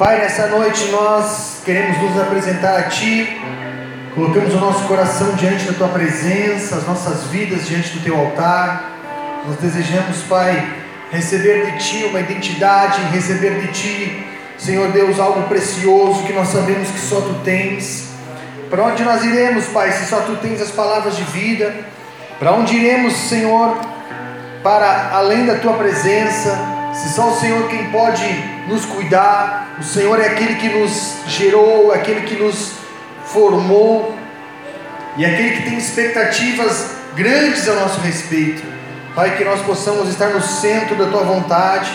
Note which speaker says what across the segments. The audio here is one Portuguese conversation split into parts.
Speaker 1: Pai, nessa noite nós queremos nos apresentar a Ti, colocamos o nosso coração diante da Tua presença, as nossas vidas diante do Teu altar. Nós desejamos, Pai, receber de Ti uma identidade, receber de Ti, Senhor Deus, algo precioso que nós sabemos que só Tu tens. Para onde nós iremos, Pai, se só Tu tens as palavras de vida? Para onde iremos, Senhor, para além da Tua presença? Se só o Senhor quem pode nos cuidar, o Senhor é aquele que nos gerou, aquele que nos formou e aquele que tem expectativas grandes a nosso respeito. Pai, que nós possamos estar no centro da tua vontade.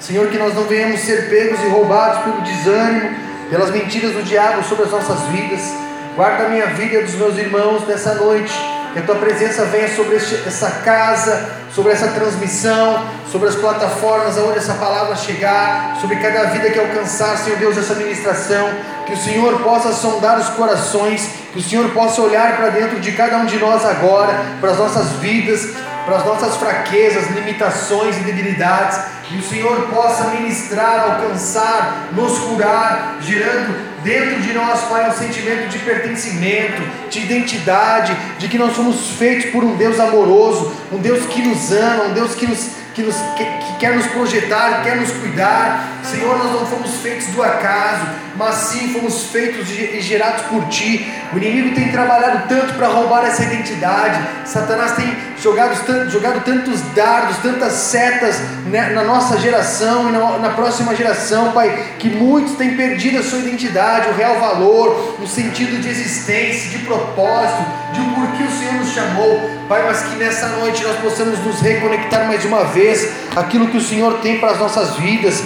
Speaker 1: Senhor, que nós não venhamos ser pegos e roubados pelo desânimo, pelas mentiras do diabo sobre as nossas vidas. Guarda a minha vida e dos meus irmãos nessa noite. Que a tua presença venha sobre essa casa, sobre essa transmissão, sobre as plataformas aonde essa palavra chegar, sobre cada vida que alcançar, Senhor Deus, essa ministração. Que o Senhor possa sondar os corações, que o Senhor possa olhar para dentro de cada um de nós agora, para as nossas vidas, para as nossas fraquezas, limitações e debilidades, e o Senhor possa ministrar, alcançar, nos curar, gerando dentro de nós, Pai, um sentimento de pertencimento, de identidade, de que nós somos feitos por um Deus amoroso, um Deus que nos ama, um Deus que nos que, nos, que, que quer nos projetar, quer nos cuidar. Senhor, nós não fomos feitos do acaso, mas sim fomos feitos e gerados por Ti. O inimigo tem trabalhado tanto para roubar essa identidade. Satanás tem jogado, jogado tantos dardos, tantas setas né, na nossa geração e na, na próxima geração, Pai, que muitos têm perdido a sua identidade, o real valor, o sentido de existência, de propósito, de porquê o Senhor nos chamou. Pai, mas que nessa noite nós possamos nos reconectar mais uma vez aquilo que o Senhor tem para as nossas vidas,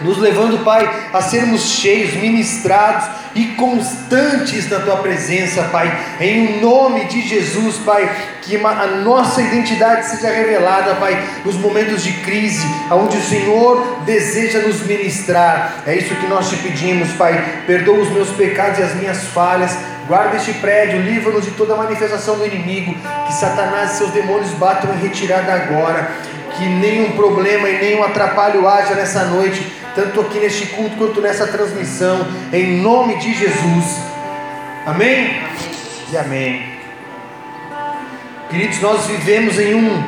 Speaker 1: nos levando, Pai, a sermos cheios, ministrados e constantes na tua presença, Pai. Em nome de Jesus, Pai, que a nossa identidade seja revelada, Pai, nos momentos de crise, aonde o Senhor deseja nos ministrar. É isso que nós te pedimos, Pai. Perdoa os meus pecados e as minhas falhas Guarda este prédio, livra-nos de toda manifestação do inimigo, que Satanás e seus demônios batam em retirada agora, que nenhum problema e nenhum atrapalho haja nessa noite, tanto aqui neste culto quanto nessa transmissão, em nome de Jesus. Amém? E amém. Queridos, nós vivemos em um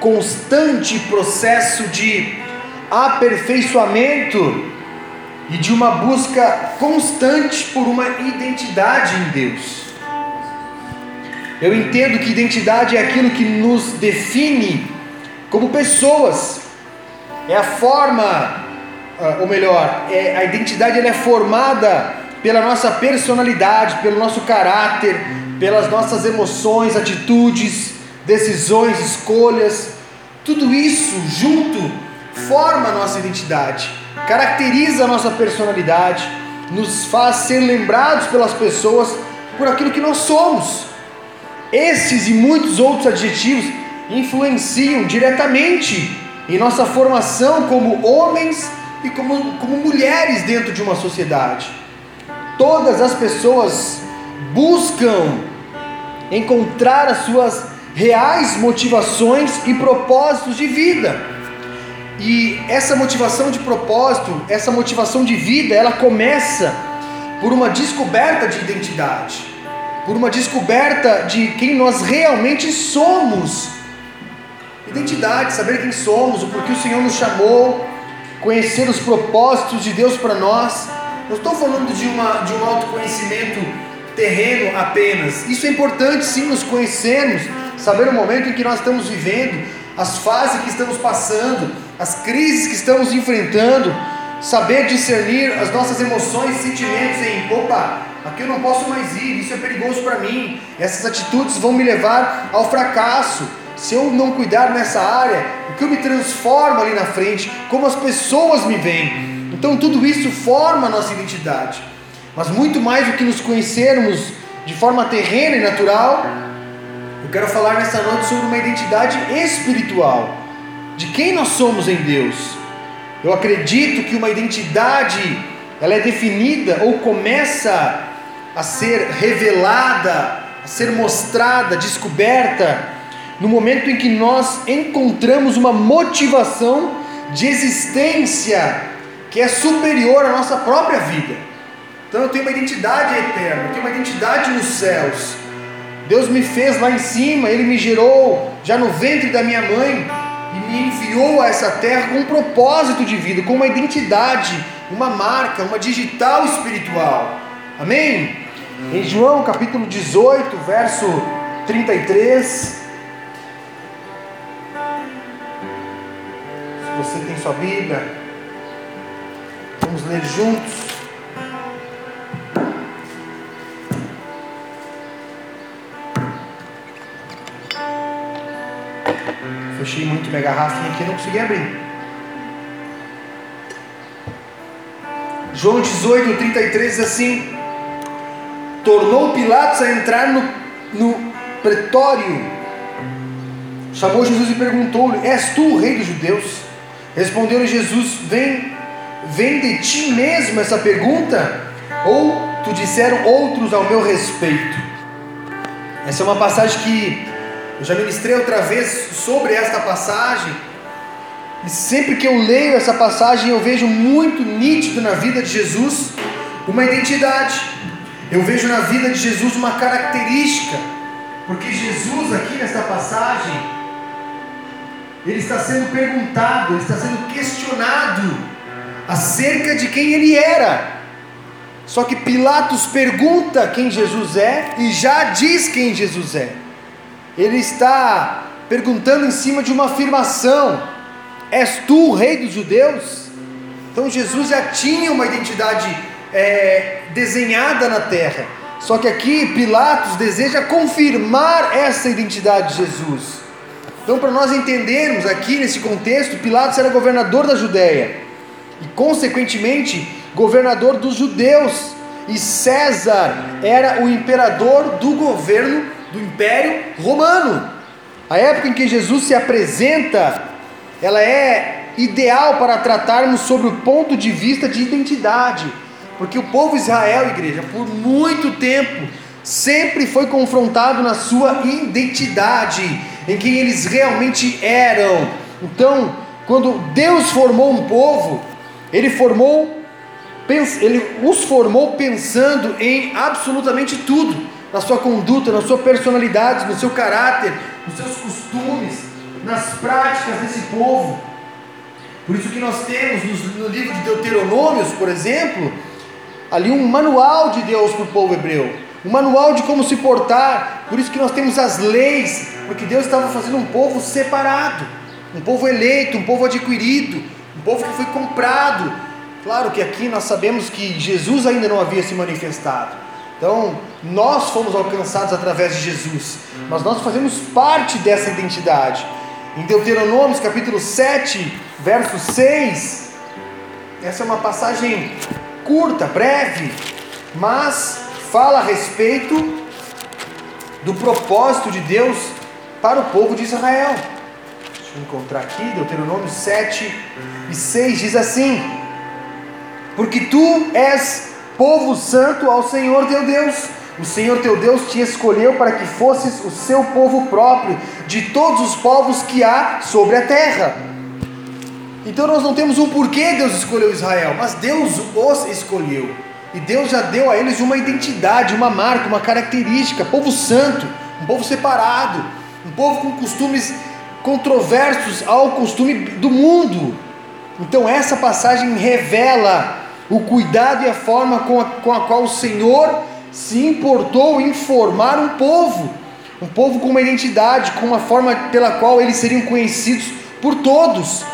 Speaker 1: constante processo de aperfeiçoamento e de uma busca constante por uma identidade em Deus. Eu entendo que identidade é aquilo que nos define como pessoas, é a forma, ou melhor, é, a identidade ela é formada pela nossa personalidade, pelo nosso caráter, pelas nossas emoções, atitudes, decisões, escolhas, tudo isso junto forma a nossa identidade caracteriza a nossa personalidade, nos faz ser lembrados pelas pessoas por aquilo que nós somos. Esses e muitos outros adjetivos influenciam diretamente em nossa formação como homens e como, como mulheres dentro de uma sociedade. Todas as pessoas buscam encontrar as suas reais motivações e propósitos de vida. E essa motivação de propósito, essa motivação de vida, ela começa por uma descoberta de identidade, por uma descoberta de quem nós realmente somos. Identidade, saber quem somos, o porquê o Senhor nos chamou, conhecer os propósitos de Deus para nós. Não estou falando de, uma, de um autoconhecimento terreno apenas. Isso é importante sim nos conhecermos, saber o momento em que nós estamos vivendo, as fases que estamos passando, as crises que estamos enfrentando, saber discernir as nossas emoções sentimentos em, opa, aqui eu não posso mais ir, isso é perigoso para mim, essas atitudes vão me levar ao fracasso. Se eu não cuidar nessa área, o que eu me transformo ali na frente, como as pessoas me veem. Então tudo isso forma a nossa identidade. Mas muito mais do que nos conhecermos de forma terrena e natural, eu quero falar nessa noite sobre uma identidade espiritual de quem nós somos em Deus. Eu acredito que uma identidade ela é definida ou começa a ser revelada, a ser mostrada, descoberta no momento em que nós encontramos uma motivação de existência que é superior à nossa própria vida. Então eu tenho uma identidade eterna, eu tenho uma identidade nos céus. Deus me fez lá em cima, Ele me gerou já no ventre da minha mãe e me enviou a essa terra com um propósito de vida, com uma identidade, uma marca, uma digital espiritual. Amém? Em João capítulo 18, verso 33. Você tem sua Bíblia, vamos ler juntos. Fechei muito minha garrafinha aqui, não consegui abrir. João 18, 33 diz assim: Tornou Pilatos a entrar no, no pretório. Chamou Jesus e perguntou-lhe: És tu o rei dos judeus? Respondeu-lhe Jesus: Vem, vem de ti mesmo essa pergunta? Ou tu disseram outros ao meu respeito? Essa é uma passagem que eu já ministrei outra vez sobre esta passagem. E sempre que eu leio essa passagem, eu vejo muito nítido na vida de Jesus uma identidade. Eu vejo na vida de Jesus uma característica. Porque Jesus, aqui nesta passagem, ele está sendo perguntado, ele está sendo questionado acerca de quem ele era. Só que Pilatos pergunta quem Jesus é e já diz quem Jesus é ele está perguntando em cima de uma afirmação: És tu o rei dos judeus? Então Jesus já tinha uma identidade é, desenhada na terra. Só que aqui Pilatos deseja confirmar essa identidade de Jesus. Então, para nós entendermos aqui nesse contexto, Pilatos era governador da Judéia. E, consequentemente, governador dos judeus, e César era o imperador do governo do Império Romano. A época em que Jesus se apresenta, ela é ideal para tratarmos sobre o ponto de vista de identidade, porque o povo Israel, igreja, por muito tempo sempre foi confrontado na sua identidade, em quem eles realmente eram. Então, quando Deus formou um povo, ele formou ele os formou pensando em absolutamente tudo na sua conduta, na sua personalidade, no seu caráter, nos seus costumes, nas práticas desse povo. Por isso que nós temos no livro de Deuteronômios, por exemplo, ali um manual de Deus para o povo hebreu, um manual de como se portar. Por isso que nós temos as leis, porque Deus estava fazendo um povo separado, um povo eleito, um povo adquirido, um povo que foi comprado. Claro que aqui nós sabemos que Jesus ainda não havia se manifestado. Então, nós fomos alcançados através de Jesus, mas nós fazemos parte dessa identidade. Em Deuteronômio, capítulo 7, verso 6, essa é uma passagem curta, breve, mas fala a respeito do propósito de Deus para o povo de Israel. Deixa eu encontrar aqui, Deuteronômio 7 e 6 diz assim: Porque tu és povo santo ao Senhor teu Deus. O Senhor teu Deus te escolheu para que fosses o seu povo próprio, de todos os povos que há sobre a terra. Então nós não temos um porquê Deus escolheu Israel, mas Deus os escolheu. E Deus já deu a eles uma identidade, uma marca, uma característica, povo santo, um povo separado, um povo com costumes controversos ao costume do mundo. Então essa passagem revela o cuidado e a forma com a, com a qual o Senhor se importou em formar um povo, um povo com uma identidade, com uma forma pela qual eles seriam conhecidos por todos.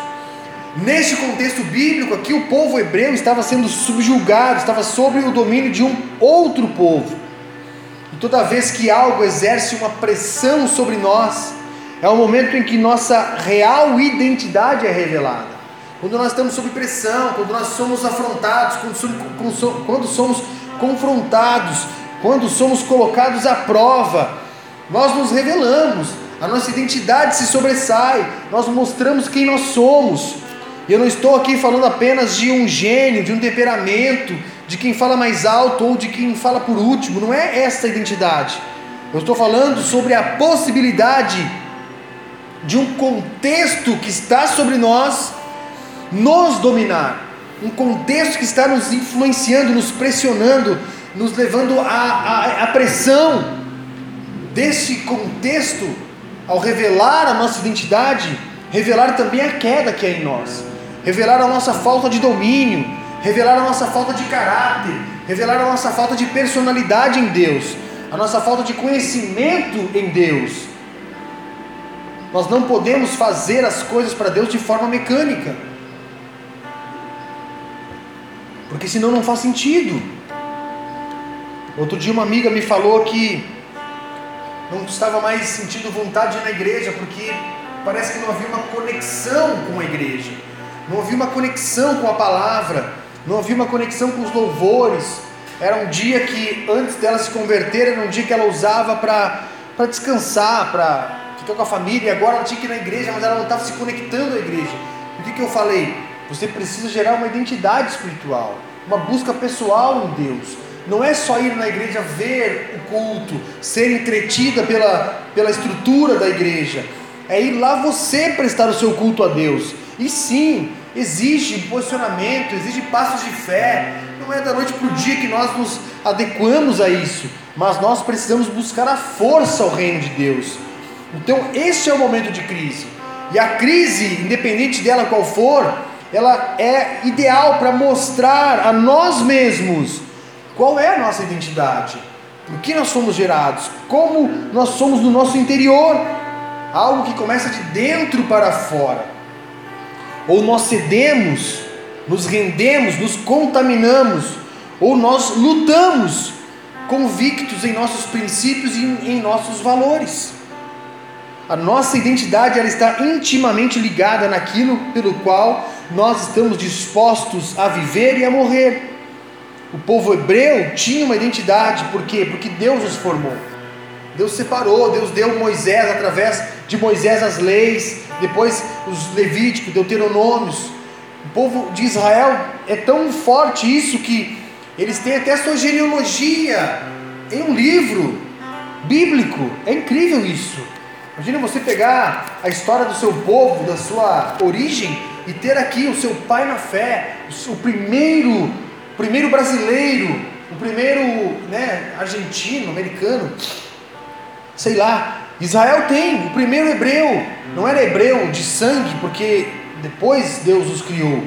Speaker 1: Neste contexto bíblico aqui, o povo hebreu estava sendo subjugado, estava sob o domínio de um outro povo. E toda vez que algo exerce uma pressão sobre nós, é o momento em que nossa real identidade é revelada quando nós estamos sob pressão, quando nós somos afrontados, quando, somos confrontados, quando somos colocados à prova, nós nos revelamos, a nossa identidade se sobressai, nós mostramos quem nós somos. Eu não estou aqui falando apenas de um gênio, de um temperamento, de quem fala mais alto ou de quem fala por último, não é essa a identidade. Eu estou falando sobre a possibilidade de um contexto que está sobre nós nos dominar. um contexto que está nos influenciando, nos pressionando, nos levando à, à, pressão. Desse contexto, ao revelar a nossa identidade, revelar também a queda que é em nós, revelar a nossa falta de domínio, revelar a nossa falta de caráter, revelar a nossa falta de personalidade em Deus, a nossa falta de conhecimento em Deus. Nós não podemos fazer as coisas para Deus de forma mecânica, porque senão não faz sentido. Outro dia uma amiga me falou que não estava mais sentindo vontade na igreja porque parece que não havia uma conexão com a igreja, não havia uma conexão com a palavra, não havia uma conexão com os louvores. Era um dia que antes dela se converter, era um dia que ela usava para descansar, para ficar com a família, e agora ela tinha que ir na igreja, mas ela não estava se conectando à igreja. O que, que eu falei? Você precisa gerar uma identidade espiritual, uma busca pessoal em Deus. Não é só ir na igreja ver o culto, ser entretida pela, pela estrutura da igreja. É ir lá você prestar o seu culto a Deus. E sim, exige posicionamento, exige passos de fé. Não é da noite para o dia que nós nos adequamos a isso, mas nós precisamos buscar a força ao reino de Deus. Então, este é o momento de crise. E a crise, independente dela qual for, ela é ideal para mostrar a nós mesmos qual é a nossa identidade, por que nós fomos gerados, como nós somos no nosso interior, algo que começa de dentro para fora. Ou nós cedemos, nos rendemos, nos contaminamos, ou nós lutamos, convictos em nossos princípios e em nossos valores. A nossa identidade ela está intimamente ligada naquilo pelo qual nós estamos dispostos a viver e a morrer. O povo hebreu tinha uma identidade, por quê? Porque Deus os formou. Deus separou, Deus deu Moisés através de Moisés as leis, depois os Levíticos, Deuteronômios. O povo de Israel é tão forte isso que eles têm até sua genealogia em um livro bíblico. É incrível isso. Imagina você pegar a história do seu povo, da sua origem, e ter aqui o seu pai na fé, o primeiro, primeiro brasileiro, o primeiro né, argentino, americano, sei lá. Israel tem o primeiro hebreu, não era hebreu de sangue, porque depois Deus os criou.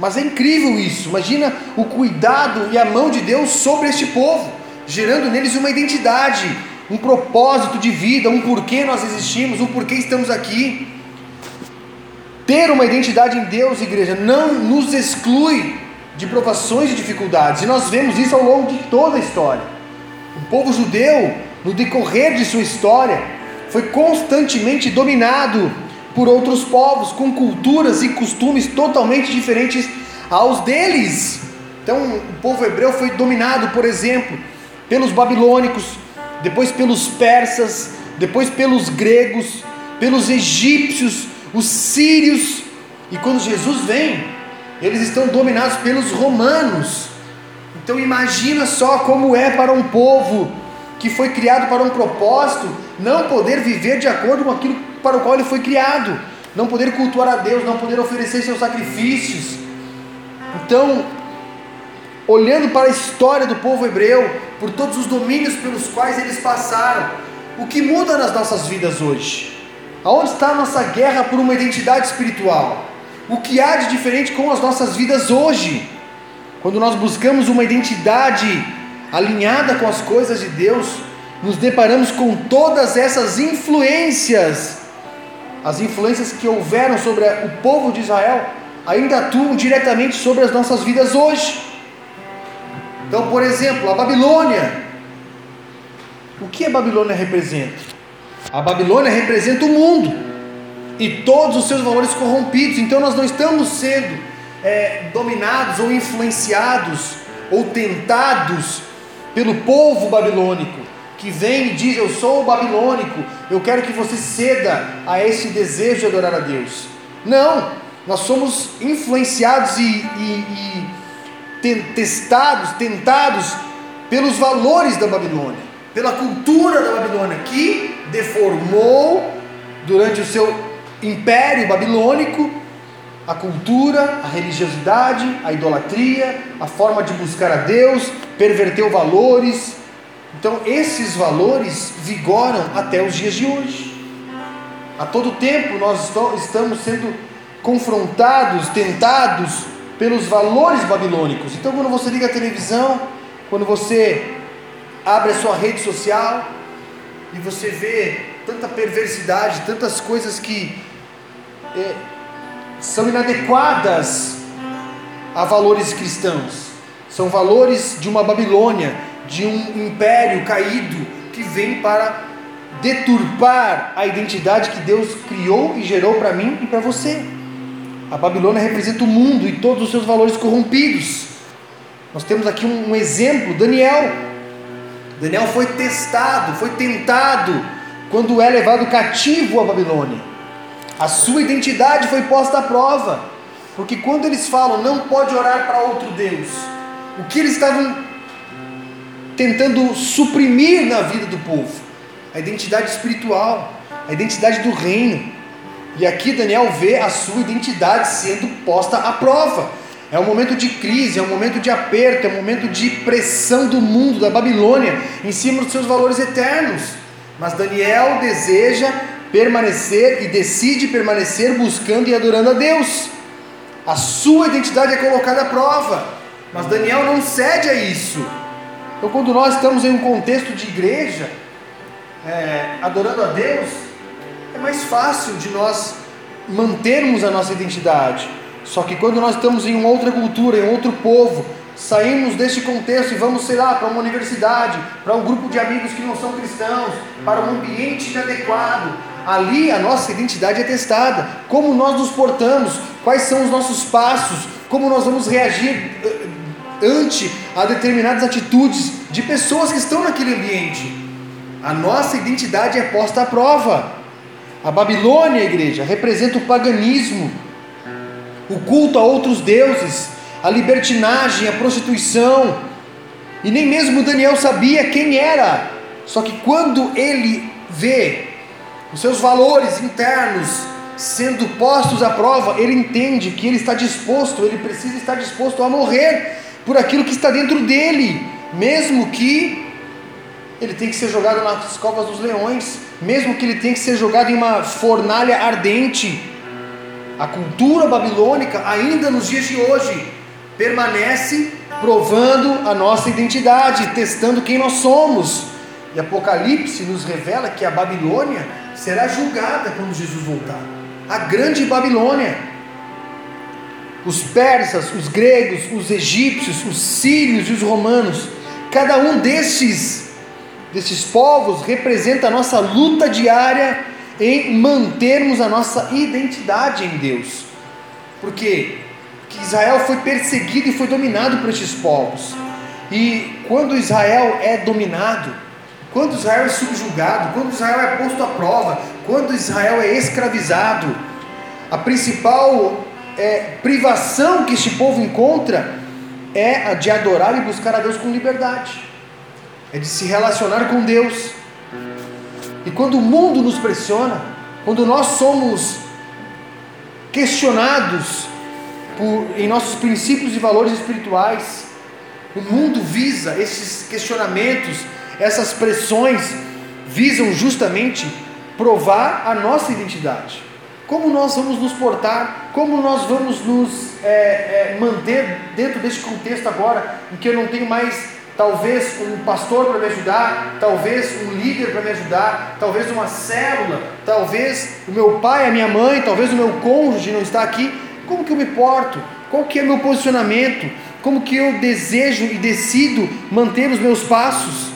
Speaker 1: Mas é incrível isso. Imagina o cuidado e a mão de Deus sobre este povo, gerando neles uma identidade um propósito de vida, um porquê nós existimos, um porquê estamos aqui. Ter uma identidade em Deus, igreja, não nos exclui de provações e dificuldades, e nós vemos isso ao longo de toda a história. O povo judeu, no decorrer de sua história, foi constantemente dominado por outros povos, com culturas e costumes totalmente diferentes aos deles. Então, o povo hebreu foi dominado, por exemplo, pelos babilônicos, depois pelos persas, depois pelos gregos, pelos egípcios, os sírios, e quando Jesus vem, eles estão dominados pelos romanos. Então imagina só como é para um povo que foi criado para um propósito, não poder viver de acordo com aquilo para o qual ele foi criado, não poder cultuar a Deus, não poder oferecer seus sacrifícios. Então, olhando para a história do povo hebreu, por todos os domínios pelos quais eles passaram, o que muda nas nossas vidas hoje? Aonde está a nossa guerra por uma identidade espiritual? O que há de diferente com as nossas vidas hoje? Quando nós buscamos uma identidade alinhada com as coisas de Deus, nos deparamos com todas essas influências. As influências que houveram sobre o povo de Israel ainda atuam diretamente sobre as nossas vidas hoje. Então, por exemplo, a Babilônia. O que a Babilônia representa? A Babilônia representa o mundo e todos os seus valores corrompidos. Então, nós não estamos sendo é, dominados ou influenciados ou tentados pelo povo babilônico que vem e diz: Eu sou o babilônico, eu quero que você ceda a esse desejo de adorar a Deus. Não, nós somos influenciados e, e, e testados, tentados pelos valores da Babilônia, pela cultura da Babilônia, que deformou durante o seu império babilônico a cultura, a religiosidade, a idolatria, a forma de buscar a Deus, perverteu valores. Então, esses valores vigoram até os dias de hoje. A todo tempo nós estamos sendo confrontados, tentados pelos valores babilônicos. Então, quando você liga a televisão, quando você abre a sua rede social e você vê tanta perversidade, tantas coisas que é, são inadequadas a valores cristãos, são valores de uma Babilônia, de um império caído que vem para deturpar a identidade que Deus criou e gerou para mim e para você. A Babilônia representa o mundo e todos os seus valores corrompidos. Nós temos aqui um, um exemplo, Daniel. Daniel foi testado, foi tentado quando é levado cativo à Babilônia. A sua identidade foi posta à prova, porque quando eles falam não pode orar para outro Deus, o que eles estavam tentando suprimir na vida do povo? A identidade espiritual, a identidade do reino. E aqui Daniel vê a sua identidade sendo posta à prova. É um momento de crise, é um momento de aperto, é um momento de pressão do mundo, da Babilônia, em cima dos seus valores eternos. Mas Daniel deseja permanecer e decide permanecer buscando e adorando a Deus. A sua identidade é colocada à prova, mas Daniel não cede a isso. Então, quando nós estamos em um contexto de igreja, é, adorando a Deus, é mais fácil de nós mantermos a nossa identidade. Só que quando nós estamos em uma outra cultura, em outro povo, saímos deste contexto e vamos, sei lá, para uma universidade, para um grupo de amigos que não são cristãos, para um ambiente inadequado, ali a nossa identidade é testada. Como nós nos portamos, quais são os nossos passos, como nós vamos reagir eh, ante a determinadas atitudes de pessoas que estão naquele ambiente. A nossa identidade é posta à prova. A Babilônia, igreja, representa o paganismo, o culto a outros deuses, a libertinagem, a prostituição. E nem mesmo Daniel sabia quem era. Só que quando ele vê os seus valores internos sendo postos à prova, ele entende que ele está disposto, ele precisa estar disposto a morrer por aquilo que está dentro dele, mesmo que ele tenha que ser jogado nas covas dos leões, mesmo que ele tenha que ser jogado em uma fornalha ardente. A cultura babilônica, ainda nos dias de hoje, permanece provando a nossa identidade, testando quem nós somos. E Apocalipse nos revela que a Babilônia será julgada quando Jesus voltar. A grande Babilônia. Os persas, os gregos, os egípcios, os sírios e os romanos, cada um destes desses povos representa a nossa luta diária em mantermos a nossa identidade em Deus. Porque que Israel foi perseguido e foi dominado por estes povos. E quando Israel é dominado, quando Israel é subjugado, quando Israel é posto à prova, quando Israel é escravizado, a principal é, privação que este povo encontra é a de adorar e buscar a Deus com liberdade é de se relacionar com Deus. E quando o mundo nos pressiona, quando nós somos questionados por, em nossos princípios e valores espirituais, o mundo visa esses questionamentos, essas pressões, visam justamente provar a nossa identidade. Como nós vamos nos portar, como nós vamos nos é, é, manter dentro deste contexto agora, em que eu não tenho mais talvez um pastor para me ajudar, talvez um líder para me ajudar, talvez uma célula, talvez o meu pai, a minha mãe, talvez o meu cônjuge não está aqui. Como que eu me porto? Qual que é meu posicionamento? Como que eu desejo e decido manter os meus passos?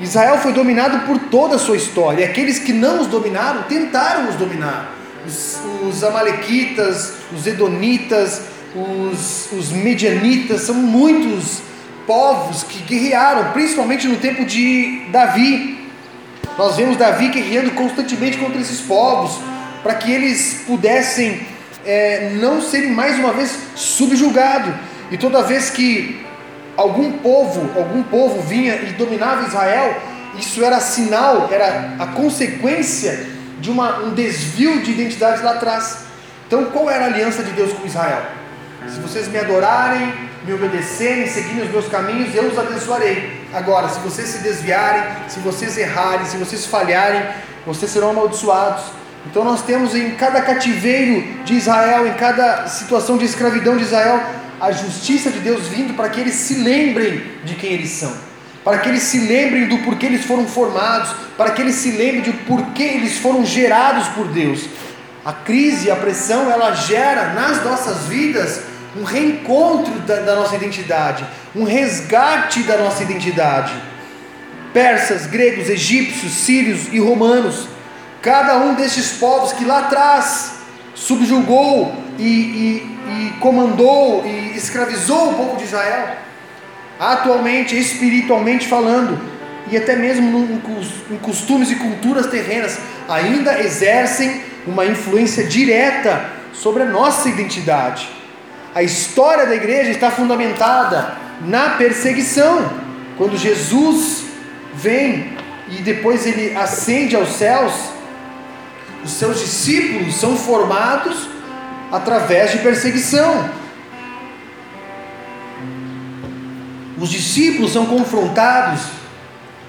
Speaker 1: Israel foi dominado por toda a sua história, e aqueles que não os dominaram tentaram os dominar. Os, os Amalequitas, os Edonitas, os, os medianitas, são muitos povos que guerrearam, principalmente no tempo de Davi. Nós vemos Davi guerreando constantemente contra esses povos, para que eles pudessem é, não serem mais uma vez subjugados. E toda vez que algum povo, algum povo vinha e dominava Israel, isso era sinal, era a consequência de uma, um desvio de identidade lá atrás. Então, qual era a aliança de Deus com Israel? Se vocês me adorarem, me obedecerem, seguirem os meus caminhos, eu os abençoarei. Agora, se vocês se desviarem, se vocês errarem, se vocês falharem, vocês serão amaldiçoados. Então nós temos em cada cativeiro de Israel, em cada situação de escravidão de Israel, a justiça de Deus vindo para que eles se lembrem de quem eles são, para que eles se lembrem do porquê eles foram formados, para que eles se lembrem de porquê eles foram gerados por Deus. A crise, a pressão, ela gera nas nossas vidas um reencontro da, da nossa identidade, um resgate da nossa identidade. Persas, gregos, egípcios, sírios e romanos, cada um destes povos que lá atrás subjugou e, e, e comandou e escravizou o povo de Israel, atualmente, espiritualmente falando, e até mesmo em costumes e culturas terrenas, ainda exercem uma influência direta sobre a nossa identidade. A história da igreja está fundamentada na perseguição. Quando Jesus vem e depois ele ascende aos céus, os seus discípulos são formados através de perseguição. Os discípulos são confrontados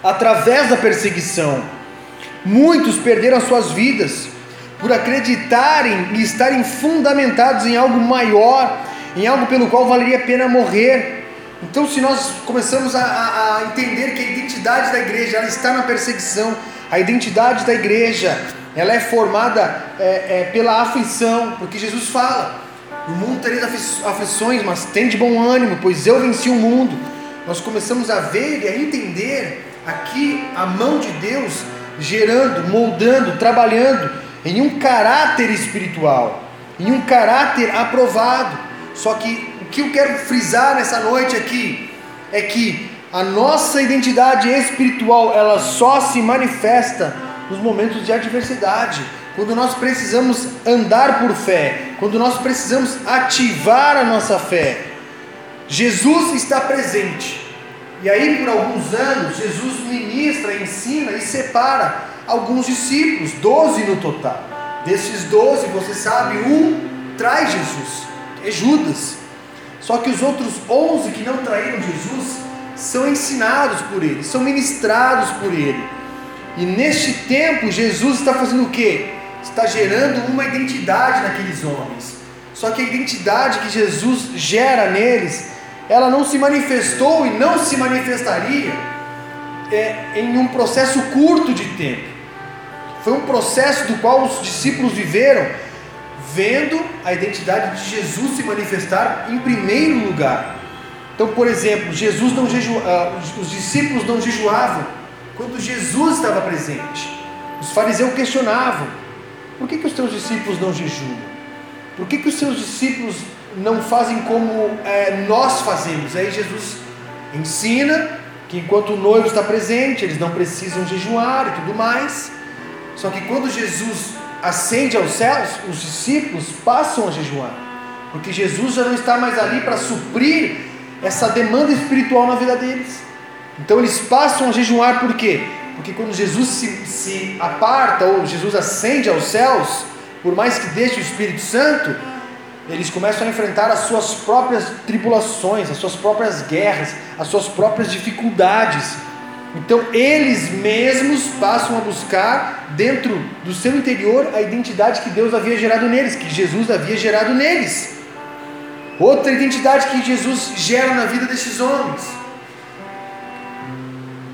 Speaker 1: através da perseguição. Muitos perderam as suas vidas por acreditarem e estarem fundamentados em algo maior, em algo pelo qual valeria a pena morrer. Então, se nós começamos a, a, a entender que a identidade da igreja está na perseguição, a identidade da igreja ela é formada é, é, pela aflição, porque Jesus fala: no mundo tereis aflições, mas tem de bom ânimo, pois eu venci o mundo. Nós começamos a ver e a entender aqui a mão de Deus gerando, moldando, trabalhando em um caráter espiritual, em um caráter aprovado. Só que o que eu quero frisar nessa noite aqui é que a nossa identidade espiritual ela só se manifesta nos momentos de adversidade, quando nós precisamos andar por fé, quando nós precisamos ativar a nossa fé. Jesus está presente. E aí, por alguns anos, Jesus ministra, ensina e separa alguns discípulos, doze no total. Desses doze, você sabe, um traz Jesus, é Judas. Só que os outros onze que não traíram Jesus são ensinados por ele, são ministrados por ele. E neste tempo, Jesus está fazendo o que? Está gerando uma identidade naqueles homens. Só que a identidade que Jesus gera neles, ela não se manifestou e não se manifestaria é, em um processo curto de tempo. Foi um processo do qual os discípulos viveram, vendo a identidade de Jesus se manifestar em primeiro lugar. Então, por exemplo, Jesus não uh, os discípulos não jejuavam quando Jesus estava presente. Os fariseus questionavam: por que, que os teus discípulos não jejuam? Por que, que os seus discípulos não fazem como é, nós fazemos? Aí Jesus ensina que enquanto o noivo está presente, eles não precisam jejuar e tudo mais. Só que quando Jesus ascende aos céus, os discípulos passam a jejuar, porque Jesus já não está mais ali para suprir essa demanda espiritual na vida deles. Então eles passam a jejuar por quê? Porque quando Jesus se, se aparta ou Jesus ascende aos céus, por mais que deixe o Espírito Santo, eles começam a enfrentar as suas próprias tribulações, as suas próprias guerras, as suas próprias dificuldades. Então eles mesmos passam a buscar dentro do seu interior a identidade que Deus havia gerado neles, que Jesus havia gerado neles. Outra identidade que Jesus gera na vida desses homens.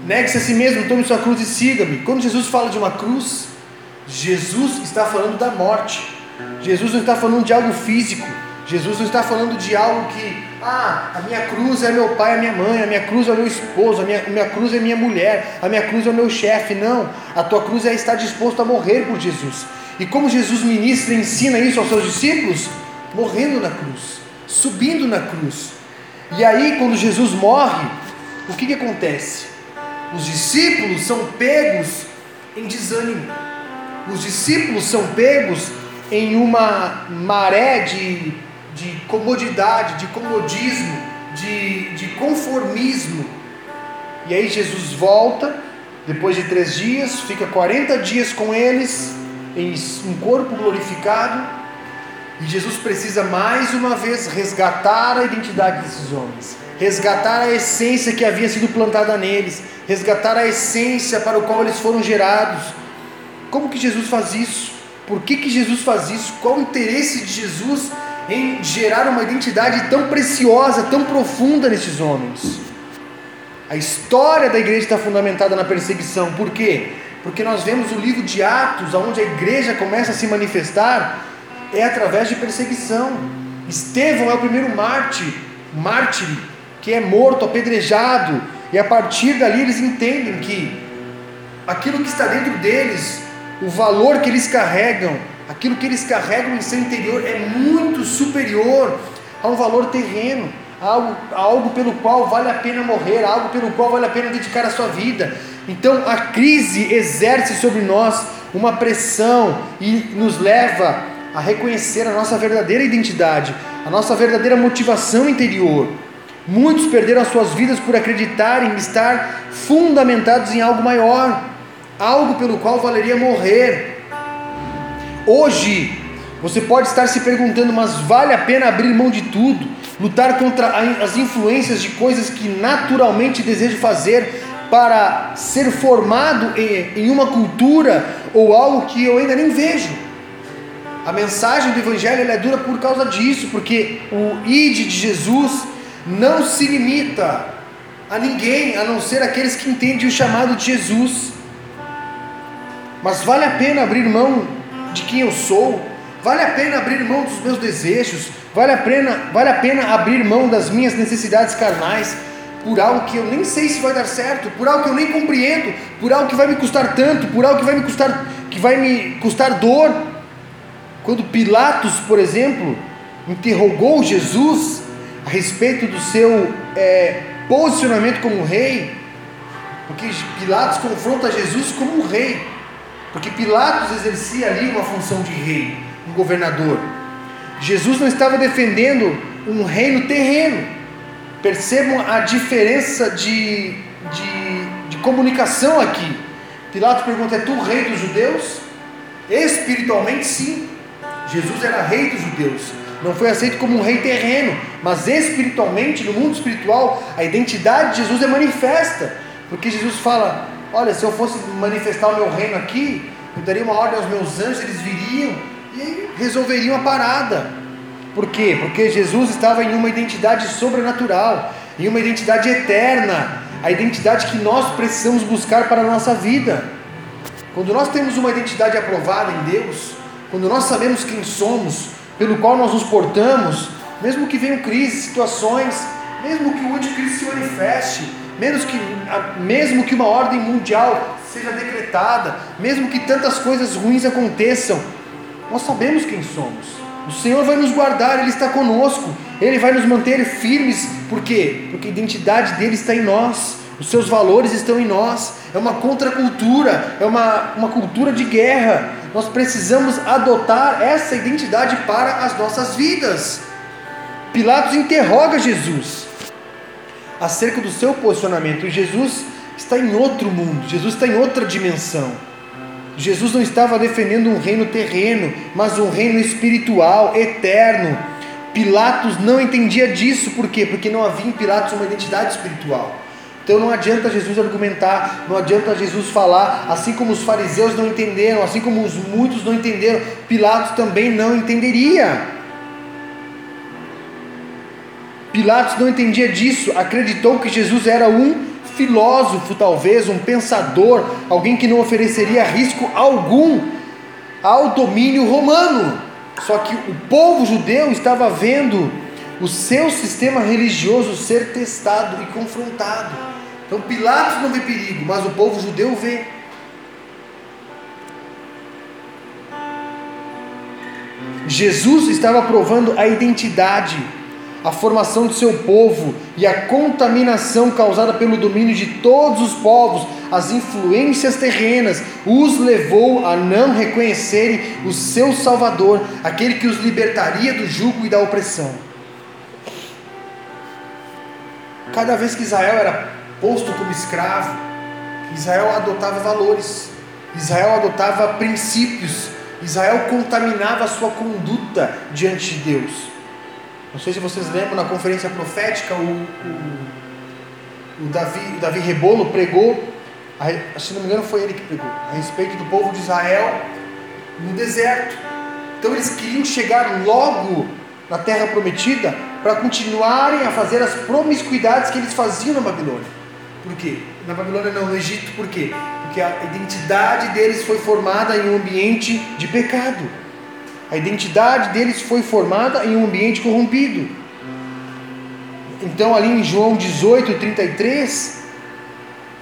Speaker 1: Negue-se a si mesmo, tome sua cruz e siga-me. Quando Jesus fala de uma cruz, Jesus está falando da morte. Jesus não está falando de algo físico. Jesus não está falando de algo que, ah, a minha cruz é meu pai, a minha mãe, a minha cruz é meu esposo, a minha, a minha cruz é minha mulher, a minha cruz é o meu chefe. Não, a tua cruz é estar disposto a morrer por Jesus. E como Jesus ministra e ensina isso aos seus discípulos? Morrendo na cruz, subindo na cruz. E aí, quando Jesus morre, o que, que acontece? Os discípulos são pegos em desânimo. Os discípulos são pegos em uma maré de de comodidade, de comodismo, de, de conformismo. E aí Jesus volta, depois de três dias, fica 40 dias com eles, em um corpo glorificado. E Jesus precisa mais uma vez resgatar a identidade desses homens, resgatar a essência que havia sido plantada neles, resgatar a essência para o qual eles foram gerados. Como que Jesus faz isso? Por que, que Jesus faz isso? Qual o interesse de Jesus em gerar uma identidade tão preciosa, tão profunda nesses homens? A história da igreja está fundamentada na perseguição. Por quê? Porque nós vemos o livro de Atos, onde a igreja começa a se manifestar, é através de perseguição. Estevão é o primeiro mártir, mártir que é morto, apedrejado, e a partir dali eles entendem que aquilo que está dentro deles, o valor que eles carregam, aquilo que eles carregam em seu interior é muito superior a um valor terreno, algo, algo pelo qual vale a pena morrer, algo pelo qual vale a pena dedicar a sua vida. Então a crise exerce sobre nós uma pressão e nos leva a reconhecer a nossa verdadeira identidade, a nossa verdadeira motivação interior. Muitos perderam as suas vidas por acreditarem estar fundamentados em algo maior, algo pelo qual valeria morrer. Hoje, você pode estar se perguntando, mas vale a pena abrir mão de tudo, lutar contra as influências de coisas que naturalmente desejo fazer para ser formado em uma cultura ou algo que eu ainda nem vejo? A mensagem do Evangelho é dura por causa disso, porque o id de Jesus não se limita a ninguém a não ser aqueles que entendem o chamado de Jesus. Mas vale a pena abrir mão de quem eu sou, vale a pena abrir mão dos meus desejos, vale a pena, vale a pena abrir mão das minhas necessidades carnais por algo que eu nem sei se vai dar certo, por algo que eu nem compreendo, por algo que vai me custar tanto, por algo que vai me custar que vai me custar dor. Quando Pilatos, por exemplo, interrogou Jesus a respeito do seu é, posicionamento como rei, porque Pilatos confronta Jesus como um rei, porque Pilatos exercia ali uma função de rei, um governador. Jesus não estava defendendo um reino terreno. Percebam a diferença de, de, de comunicação aqui. Pilatos pergunta: É tu rei dos judeus? Espiritualmente, sim. Jesus era rei dos judeus. Não foi aceito como um rei terreno, mas espiritualmente, no mundo espiritual, a identidade de Jesus é manifesta. Porque Jesus fala: Olha, se eu fosse manifestar o meu reino aqui, eu daria uma ordem aos meus anjos, eles viriam e resolveriam a parada. Por quê? Porque Jesus estava em uma identidade sobrenatural, em uma identidade eterna, a identidade que nós precisamos buscar para a nossa vida. Quando nós temos uma identidade aprovada em Deus, quando nós sabemos quem somos, pelo qual nós nos portamos, mesmo que venham crises, situações, mesmo que o anticristo se manifeste, mesmo que, mesmo que uma ordem mundial seja decretada, mesmo que tantas coisas ruins aconteçam, nós sabemos quem somos. O Senhor vai nos guardar, Ele está conosco, Ele vai nos manter firmes, por quê? Porque a identidade dele está em nós, os seus valores estão em nós, é uma contracultura, é uma, uma cultura de guerra, nós precisamos adotar essa identidade para as nossas vidas. Pilatos interroga Jesus acerca do seu posicionamento, Jesus está em outro mundo, Jesus está em outra dimensão. Jesus não estava defendendo um reino terreno, mas um reino espiritual, eterno. Pilatos não entendia disso, por quê? Porque não havia em Pilatos uma identidade espiritual. Então não adianta Jesus argumentar, não adianta Jesus falar, assim como os fariseus não entenderam, assim como os muitos não entenderam, Pilatos também não entenderia. Pilatos não entendia disso, acreditou que Jesus era um filósofo, talvez, um pensador, alguém que não ofereceria risco algum ao domínio romano. Só que o povo judeu estava vendo o seu sistema religioso ser testado e confrontado. Então Pilatos não vê perigo, mas o povo judeu vê. Jesus estava provando a identidade a formação do seu povo e a contaminação causada pelo domínio de todos os povos, as influências terrenas, os levou a não reconhecerem o seu Salvador, aquele que os libertaria do jugo e da opressão. Cada vez que Israel era posto como escravo, Israel adotava valores, Israel adotava princípios, Israel contaminava a sua conduta diante de Deus. Não sei se vocês lembram na conferência profética, o, o, o Davi, o Davi Rebolo pregou, a, se não me engano foi ele que pregou, a respeito do povo de Israel no deserto. Então eles queriam chegar logo na terra prometida para continuarem a fazer as promiscuidades que eles faziam na Babilônia. Por quê? Na Babilônia não, no Egito, por quê? Porque a identidade deles foi formada em um ambiente de pecado. A identidade deles foi formada em um ambiente corrompido. Então, ali em João 18, 33,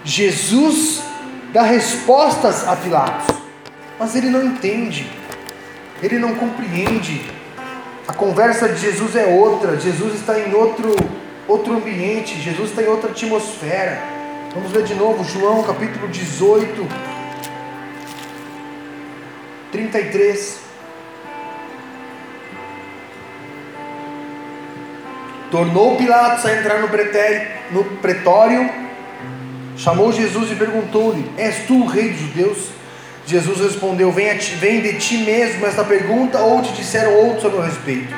Speaker 1: Jesus dá respostas a Pilatos, mas ele não entende, ele não compreende a conversa de Jesus é outra. Jesus está em outro, outro ambiente. Jesus está em outra atmosfera. Vamos ler de novo João capítulo 18, 33. Tornou Pilatos a entrar no, pretério, no pretório, chamou Jesus e perguntou-lhe: És tu o rei dos judeus? Jesus respondeu: vem, ti, vem, de ti mesmo esta pergunta, ou te disseram outros a meu respeito?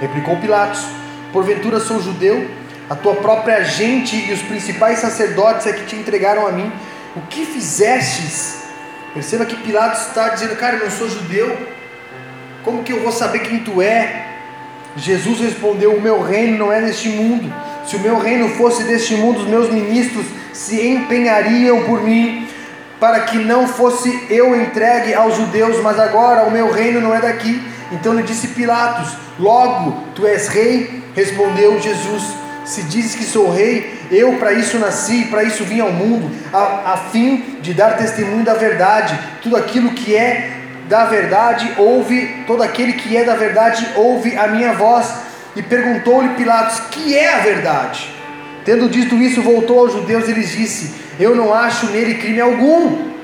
Speaker 1: Replicou Pilatos: Porventura sou judeu? A tua própria gente e os principais sacerdotes é que te entregaram a mim. O que fizestes? Perceba que Pilatos está dizendo: Cara, eu não sou judeu. Como que eu vou saber quem tu é? Jesus respondeu: O meu reino não é deste mundo. Se o meu reino fosse deste mundo, os meus ministros se empenhariam por mim para que não fosse eu entregue aos judeus, mas agora o meu reino não é daqui. Então lhe disse Pilatos: Logo, tu és rei? Respondeu Jesus: Se dizes que sou rei, eu para isso nasci, para isso vim ao mundo, a, a fim de dar testemunho da verdade. Tudo aquilo que é da verdade ouve, todo aquele que é da verdade ouve a minha voz. E perguntou-lhe Pilatos: Que é a verdade? Tendo dito isso, voltou aos judeus e lhes disse: Eu não acho nele crime algum.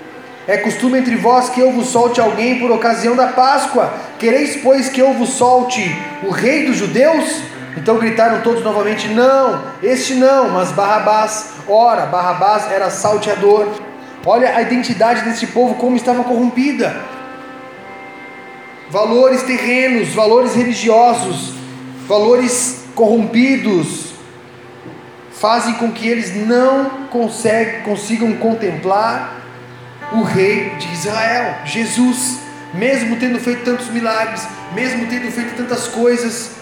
Speaker 1: É costume entre vós que eu vos solte alguém por ocasião da Páscoa. Quereis, pois, que eu vos solte o rei dos judeus? Então gritaram todos novamente: Não, este não, mas Barrabás. Ora, Barrabás era salteador. Olha a identidade desse povo como estava corrompida. Valores terrenos, valores religiosos, valores corrompidos, fazem com que eles não consigam contemplar o Rei de Israel, Jesus, mesmo tendo feito tantos milagres, mesmo tendo feito tantas coisas.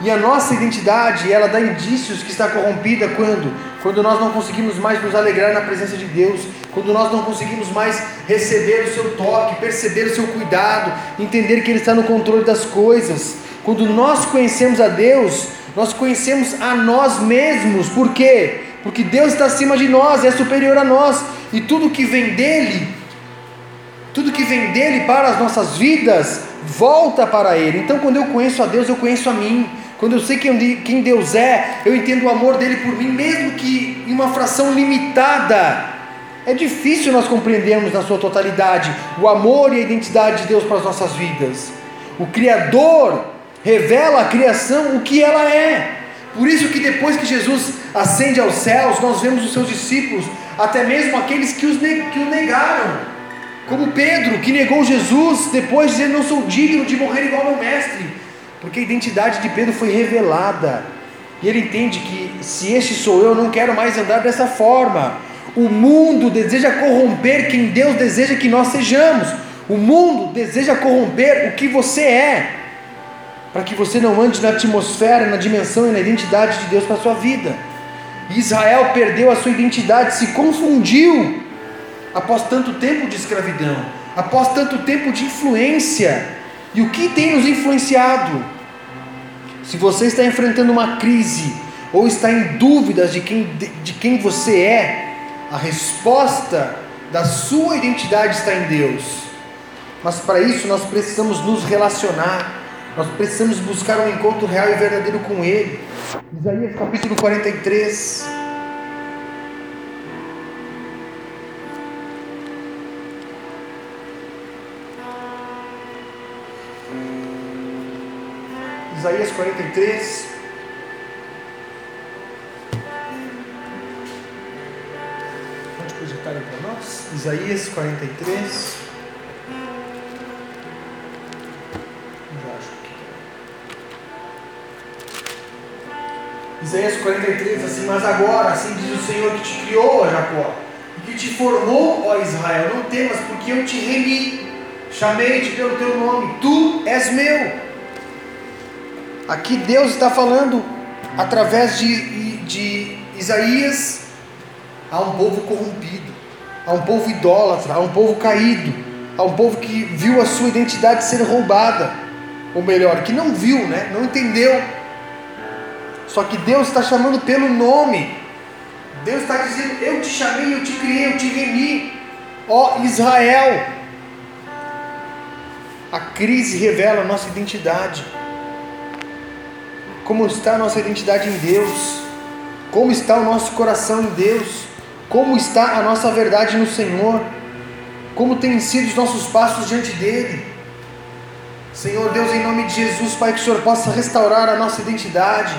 Speaker 1: E a nossa identidade, ela dá indícios que está corrompida quando? Quando nós não conseguimos mais nos alegrar na presença de Deus, quando nós não conseguimos mais receber o seu toque, perceber o seu cuidado, entender que Ele está no controle das coisas. Quando nós conhecemos a Deus, nós conhecemos a nós mesmos, por quê? Porque Deus está acima de nós, é superior a nós, e tudo que vem dele, tudo que vem dele para as nossas vidas, volta para ele. Então, quando eu conheço a Deus, eu conheço a mim. Quando eu sei quem Deus é, eu entendo o amor dele por mim, mesmo que em uma fração limitada. É difícil nós compreendermos na sua totalidade o amor e a identidade de Deus para as nossas vidas. O Criador revela à criação o que ela é. Por isso que depois que Jesus ascende aos céus, nós vemos os seus discípulos, até mesmo aqueles que, os que o negaram, como Pedro, que negou Jesus, depois dizendo, não sou digno de morrer igual meu mestre, porque a identidade de Pedro foi revelada, e ele entende que se este sou eu não quero mais andar dessa forma, o mundo deseja corromper quem Deus deseja que nós sejamos, o mundo deseja corromper o que você é, para que você não ande na atmosfera, na dimensão e na identidade de Deus para a sua vida. Israel perdeu a sua identidade, se confundiu após tanto tempo de escravidão, após tanto tempo de influência. E o que tem nos influenciado? Se você está enfrentando uma crise ou está em dúvidas de quem, de, quem você é, a resposta da sua identidade está em Deus. Mas para isso nós precisamos nos relacionar nós precisamos buscar um encontro real e verdadeiro com Ele. Isaías capítulo 43. Isaías 43. Pode projetar aí para nós? Isaías 43. Isaías 43, assim, mas agora, assim diz o Senhor que te criou, ó Jacó, e que te formou, ó Israel, não temas, porque eu te remi, chamei-te pelo teu nome, tu és meu. Aqui Deus está falando através de, de Isaías a um povo corrompido, a um povo idólatra, a um povo caído, a um povo que viu a sua identidade ser roubada, ou melhor, que não viu, né? não entendeu só que Deus está chamando pelo nome. Deus está dizendo: Eu te chamei, eu te criei, eu te remi. Ó Israel. A crise revela a nossa identidade. Como está a nossa identidade em Deus? Como está o nosso coração em Deus? Como está a nossa verdade no Senhor? Como têm sido os nossos passos diante dEle? Senhor Deus, em nome de Jesus, Pai, que o Senhor possa restaurar a nossa identidade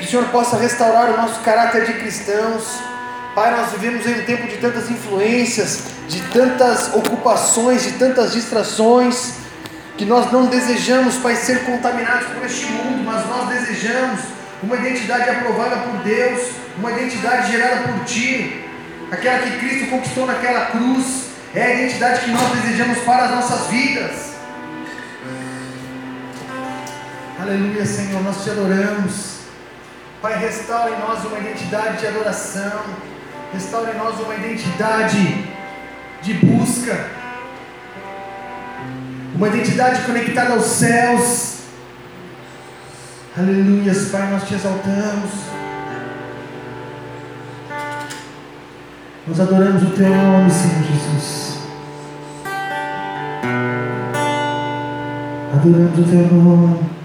Speaker 1: que o Senhor possa restaurar o nosso caráter de cristãos. Pai, nós vivemos em um tempo de tantas influências, de tantas ocupações, de tantas distrações, que nós não desejamos, Pai, ser contaminados por este mundo, mas nós desejamos uma identidade aprovada por Deus, uma identidade gerada por Ti, aquela que Cristo conquistou naquela cruz, é a identidade que nós desejamos para as nossas vidas. Aleluia, Senhor, nós te adoramos. Pai, restaura em nós uma identidade de adoração, restaura em nós uma identidade de busca, uma identidade conectada aos céus. Aleluia, Pai, nós te exaltamos. Nós adoramos o Teu nome, Senhor Jesus. Adoramos o Teu nome.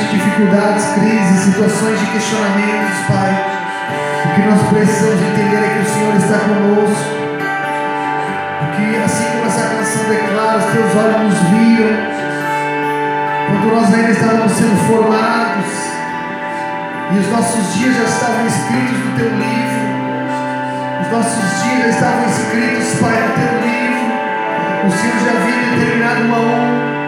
Speaker 1: momentos de dificuldades, crises, situações de questionamentos, Pai, o que nós precisamos entender é que o Senhor está conosco. Porque assim como essa canção declara, os teus olhos nos viram, Quando nós ainda estávamos sendo formados, e os nossos dias já estavam escritos no teu livro. Os nossos dias já estavam escritos, Pai, no teu livro. O Senhor já havia determinado uma honra.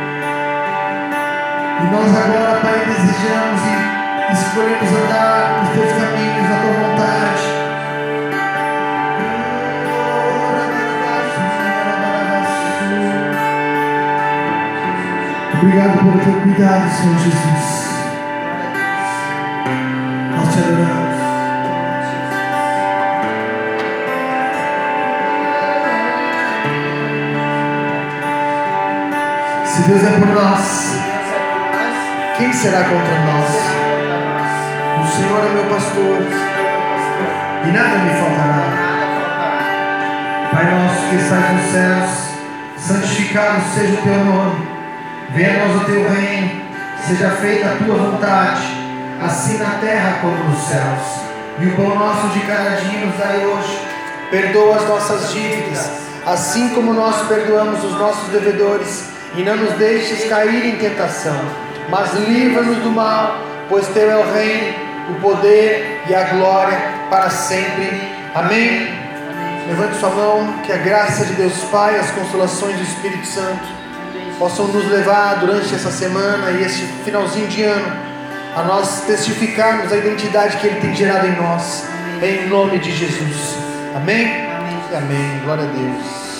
Speaker 1: E nós agora, Pai, desejamos e escolhemos andar nos teus caminhos, na tua vontade. Obrigado pelo teu cuidado, Senhor Jesus. será contra nós. O Senhor é meu pastor e nada me faltará. Pai nosso que estás nos céus, santificado seja o teu nome. Venha nós o teu reino, seja feita a tua vontade, assim na terra como nos céus. E o pão nosso de cada dia nos dai hoje. Perdoa as nossas dívidas, assim como nós perdoamos os nossos devedores, e não nos deixes cair em tentação mas livra-nos do mal, pois teu é o reino, o poder e a glória para sempre. Amém. Levante sua mão, que a graça de Deus Pai, as consolações do Espírito Santo possam nos levar durante essa semana e este finalzinho de ano a nós testificarmos a identidade que Ele tem gerado em nós, em nome de Jesus. Amém? Amém. Amém. Glória a Deus.